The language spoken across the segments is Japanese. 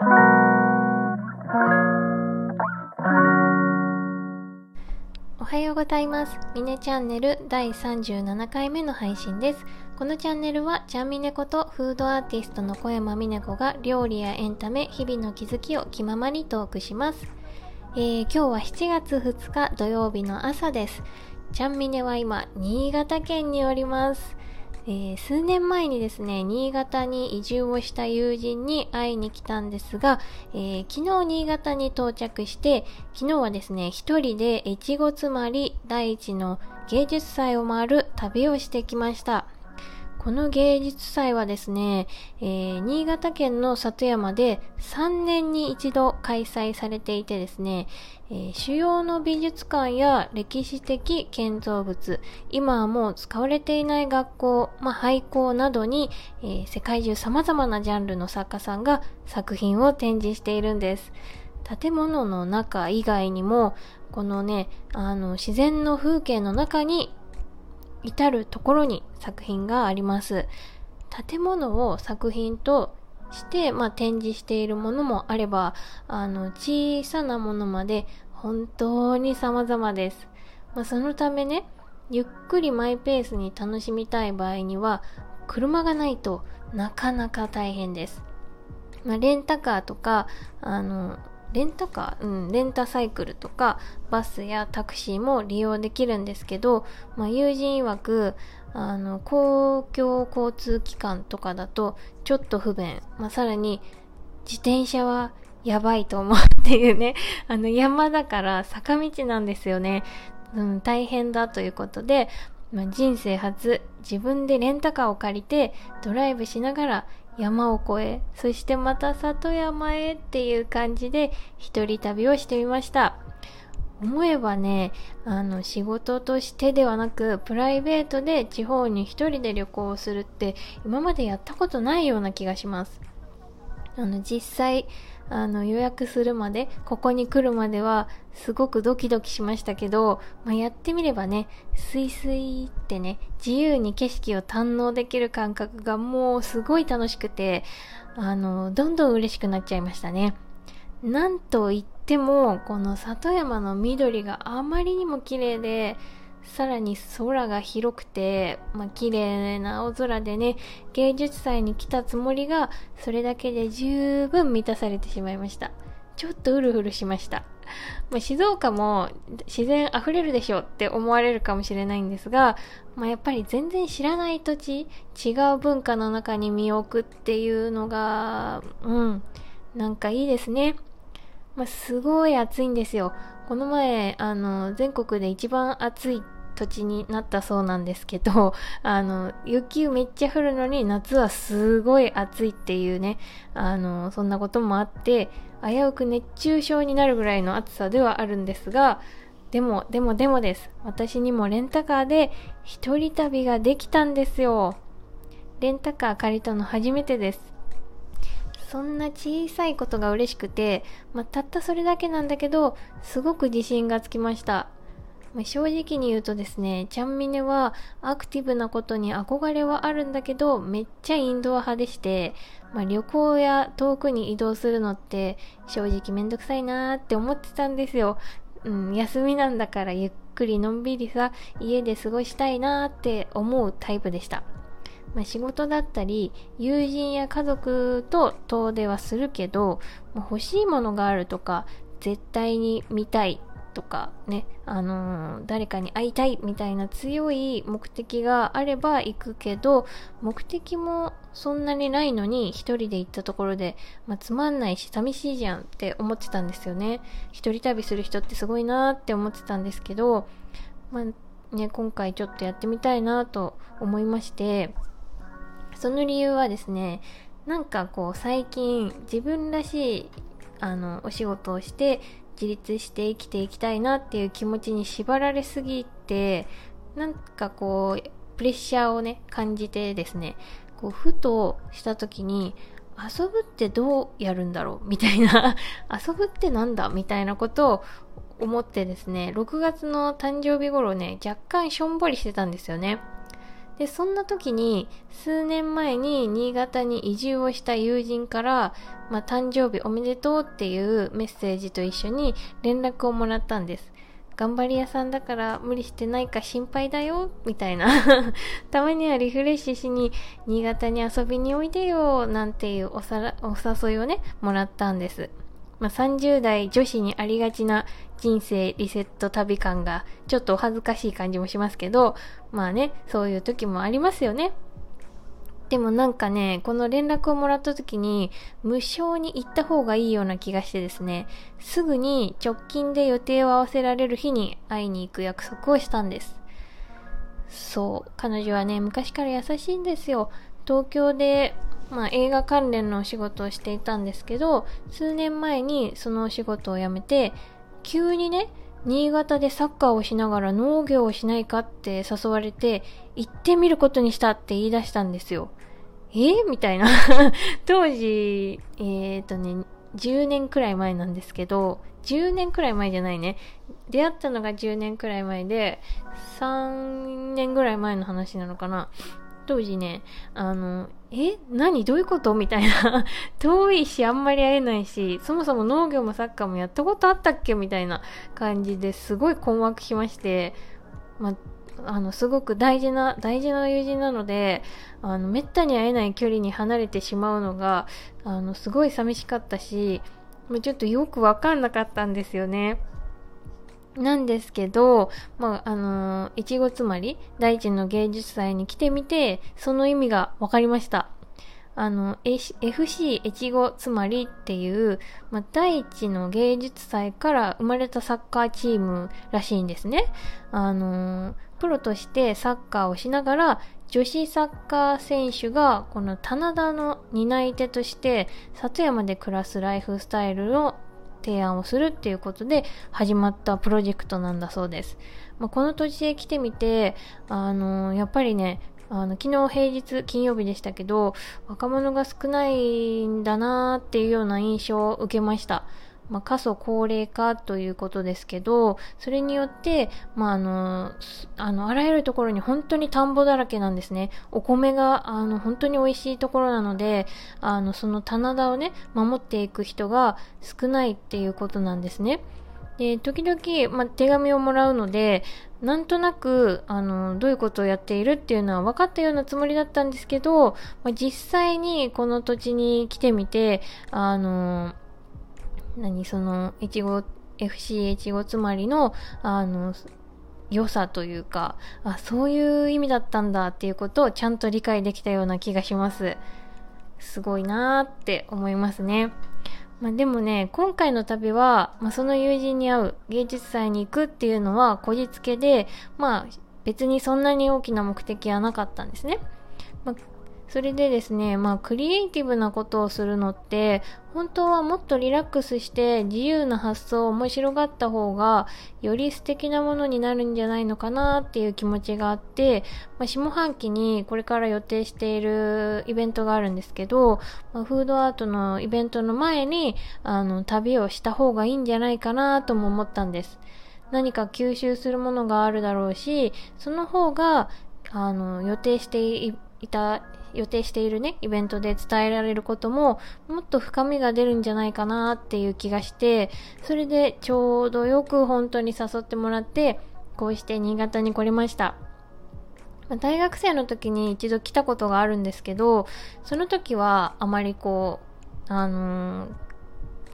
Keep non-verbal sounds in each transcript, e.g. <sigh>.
おはようございます。ミネチャンネル第37回目の配信です。このチャンネルは、ちゃんみねことフードアーティストの小山みね子が料理やエンタメ、日々の気づきを気ままにトークします。えー今日は7月2日土曜日の朝です。ちゃんみねは今、新潟県におります。えー数年前にですね、新潟に移住をした友人に会いに来たんですが、えー昨日新潟に到着して、昨日はですね、一人で越後つまり第一の芸術祭を回る旅をしてきました。この芸術祭はですね、えー新潟県の里山で3年に一度開催されていてですね、えー主要の美術館や歴史的建造物、今はもう使われていない学校、まあ、廃校などに、えー世界中様々なジャンルの作家さんが作品を展示しているんです。建物の中以外にも、このね、あの、自然の風景の中に至るところに作品があります。建物を作品として、まあ、展示しているものもあれば、あの、小さなものまで本当に様々です。まあ、そのためね、ゆっくりマイペースに楽しみたい場合には、車がないとなかなか大変です。まあ、レンタカーとか、あの、レンタカーうん、レンタサイクルとか、バスやタクシーも利用できるんですけど、まあ、友人曰く、あの、公共交通機関とかだと、ちょっと不便。まあ、さらに、自転車はやばいと思うっていうね、<laughs> あの、山だから坂道なんですよね。うん、大変だということで、まあ、人生初、自分でレンタカーを借りて、ドライブしながら山を越え、そしてまた里山へっていう感じで一人旅をしてみました。思えばね、あの、仕事としてではなく、プライベートで地方に一人で旅行をするって、今までやったことないような気がします。あの、実際、あの、予約するまで、ここに来るまでは、すごくドキドキしましたけど、まあ、やってみればね、スイスイってね、自由に景色を堪能できる感覚がもうすごい楽しくて、あの、どんどん嬉しくなっちゃいましたね。なんと言っても、この里山の緑があまりにも綺麗で、さらに空が広くて、まあ、綺麗な青空でね、芸術祭に来たつもりが、それだけで十分満たされてしまいました。ちょっとうるうるしました。まあ、静岡も自然溢れるでしょって思われるかもしれないんですが、まあ、やっぱり全然知らない土地、違う文化の中に身を置くっていうのが、うん、なんかいいですね。まあ、すごい暑いんですよ。この前、あの、全国で一番暑いって土地になったそうなんですけど、<laughs> あの、雪めっちゃ降るのに夏はすごい暑いっていうね、あの、そんなこともあって、危うく熱中症になるぐらいの暑さではあるんですが、でも、でも、でもです。私にもレンタカーで一人旅ができたんですよ。レンタカー借りたの初めてです。そんな小さいことが嬉しくて、まあ、たったそれだけなんだけど、すごく自信がつきました。正直に言うとですね、ちゃんみねはアクティブなことに憧れはあるんだけど、めっちゃインドア派でして、まあ、旅行や遠くに移動するのって正直めんどくさいなーって思ってたんですよ。うん、休みなんだからゆっくりのんびりさ、家で過ごしたいなーって思うタイプでした。まあ、仕事だったり、友人や家族と遠出はするけど、まあ欲しいものがあるとか、絶対に見たいとかね、あのー誰かに会いたいみたいな強い目的があれば行くけど、目的もそんなにないのに一人で行ったところで、まあ、つまんないし寂しいじゃんって思ってたんですよね。一人旅する人ってすごいなーって思ってたんですけど、まあね、今回ちょっとやってみたいなと思いまして、その理由はですね、なんかこう最近自分らしいあのお仕事をして自立して生きていきたいなっていう気持ちに縛られすぎて、なんかこうプレッシャーをね感じてですね、こうふとした時に遊ぶってどうやるんだろう？みたいな。<laughs> 遊ぶってなんだ？みたいなことを思ってですね、6月の誕生日頃ね、若干しょんぼりしてたんですよね。でそんな時に数年前に新潟に移住をした友人から「まあ、誕生日おめでとう」っていうメッセージと一緒に連絡をもらったんです。頑張り屋さんだから無理してないか心配だよみたいな。<laughs> たまにはリフレッシュしに新潟に遊びにおいでよなんていうおさらお誘いをねもらったんです。まあ、30代女子にありがちな人生リセット旅感がちょっとお恥ずかしい感じもしますけど、まあね、そういう時もありますよね。でもなんかね、この連絡をもらった時に無償に行った方がいいような気がしてですね、すぐに直近で予定を合わせられる日に会いに行く約束をしたんです。そう、彼女はね、昔から優しいんですよ。東京でまあ、映画関連のお仕事をしていたんですけど数年前にそのお仕事を辞めて急にね新潟でサッカーをしながら農業をしないかって誘われて行ってみることにしたって言い出したんですよ。え、みたいな <laughs> 当時、えー、とね、10年くらい前なんですけど、10年くらい前じゃないね。出会ったのが10年くらい前で、3年ぐらい前の話なのかな。当時ね、あの、え何？どういうこと？みたいな。<laughs> 遠いし、あんまり会えないし、そもそも農業もサッカーもやったことあったっけ？みたいな感じですごい困惑しまして、まあの、すごく大事な、大事な友人なので、あの、めったに会えない距離に離れてしまうのが、あの、すごい寂しかったし、ちょっとよくわかんなかったんですよね。なんですけど、まあ、あのいちごつまり、大地の芸術祭に来てみて、その意味が分かりました。あの、FC 越後つまりっていう、まあ、大地の芸術祭から生まれたサッカーチームらしいんですね。あのプロとしてサッカーをしながら、女子サッカー選手がこの棚田の担い手として里山で暮らすライフスタイルを提案をするっていうことで始まったプロジェクトなんだそうです。まあ、この土地へ来てみて、あのー、やっぱりね、あの、昨日平日金曜日でしたけど、若者が少ないんだなーっていうような印象を受けました。まあ、過疎高齢化ということですけど、それによって、まあ、あの、あの、あらゆるところに本当に田んぼだらけなんですね。お米が、あの、本当に美味しいところなので、あの、その棚田をね、守っていく人が少ないっていうことなんですね。で、時々、まあ、手紙をもらうので、なんとなく、あの、どういうことをやっているっていうのは分かったようなつもりだったんですけど、まあ、実際にこの土地に来てみて、あの、何その、越後、FC 越後つまりの、あの、良さというか、あ、そういう意味だったんだっていうことをちゃんと理解できたような気がします。すごいなーって思いますね。まあ、でもね、今回の旅は、まあ、その友人に会う芸術祭に行くっていうのはこじつけで、まあ別にそんなに大きな目的はなかったんですね。まあ、それでですね、まあクリエイティブなことをするのって、本当はもっとリラックスして自由な発想を面白がった方が、より素敵なものになるんじゃないのかなっていう気持ちがあって、まあ、下半期にこれから予定しているイベントがあるんですけど、まあ、フードアートのイベントの前に、あの、旅をした方がいいんじゃないかなとも思ったんです。何か吸収するものがあるだろうし、その方が、あの、予定していいた予定しているね、イベントで伝えられることも、もっと深みが出るんじゃないかなっていう気がして、それでちょうどよく本当に誘ってもらって、こうして新潟に来れました。大学生の時に一度来たことがあるんですけど、その時はあまりこう、あのー、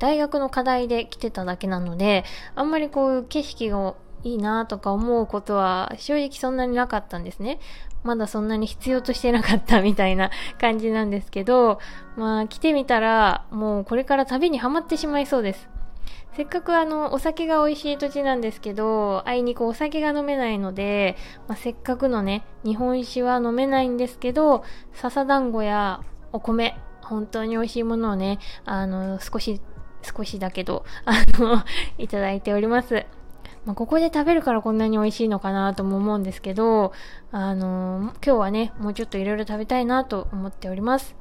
大学の課題で来てただけなので、あんまりこう景色がいいなとか思うことは正直そんなになかったんですね。まだそんなに必要としてなかったみたいな感じなんですけど、まあ来てみたらもうこれから旅にはまってしまいそうです。せっかくあの、お酒が美味しい土地なんですけど、あいにくお酒が飲めないので、まあ、せっかくのね、日本酒は飲めないんですけど、笹団子やお米、本当に美味しいものをね、あの、少し、少しだけど、あの、いただいております。まあ、ここで食べるからこんなに美味しいのかなとも思うんですけど、あのー、今日はね、もうちょっといろいろ食べたいなと思っております。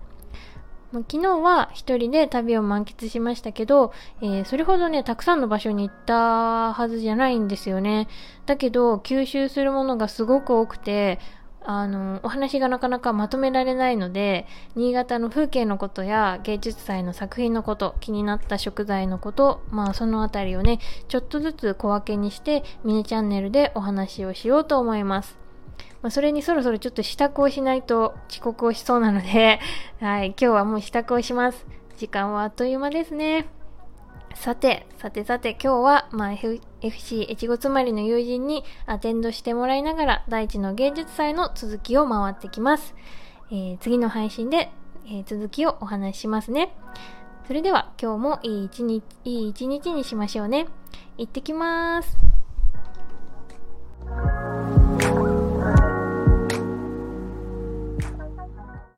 ま、昨日は一人で旅を満喫しましたけど、えー、それほどね、たくさんの場所に行ったはずじゃないんですよね。だけど、吸収するものがすごく多くて、あの、お話がなかなかまとめられないので、新潟の風景のことや芸術祭の作品のこと、気になった食材のこと、まあそのあたりをね、ちょっとずつ小分けにして、ミネチャンネルでお話をしようと思います。まあ、それにそろそろちょっと支度をしないと遅刻をしそうなので、はい、今日はもう支度をします。時間はあっという間ですね。さて、さてさて今日は、まあ、FC 越後つまりの友人にアテンドしてもらいながら大地の芸術祭の続きを回ってきます。えー、次の配信で、えー、続きをお話ししますね。それでは今日もいい一日、いい一日にしましょうね。行ってきます。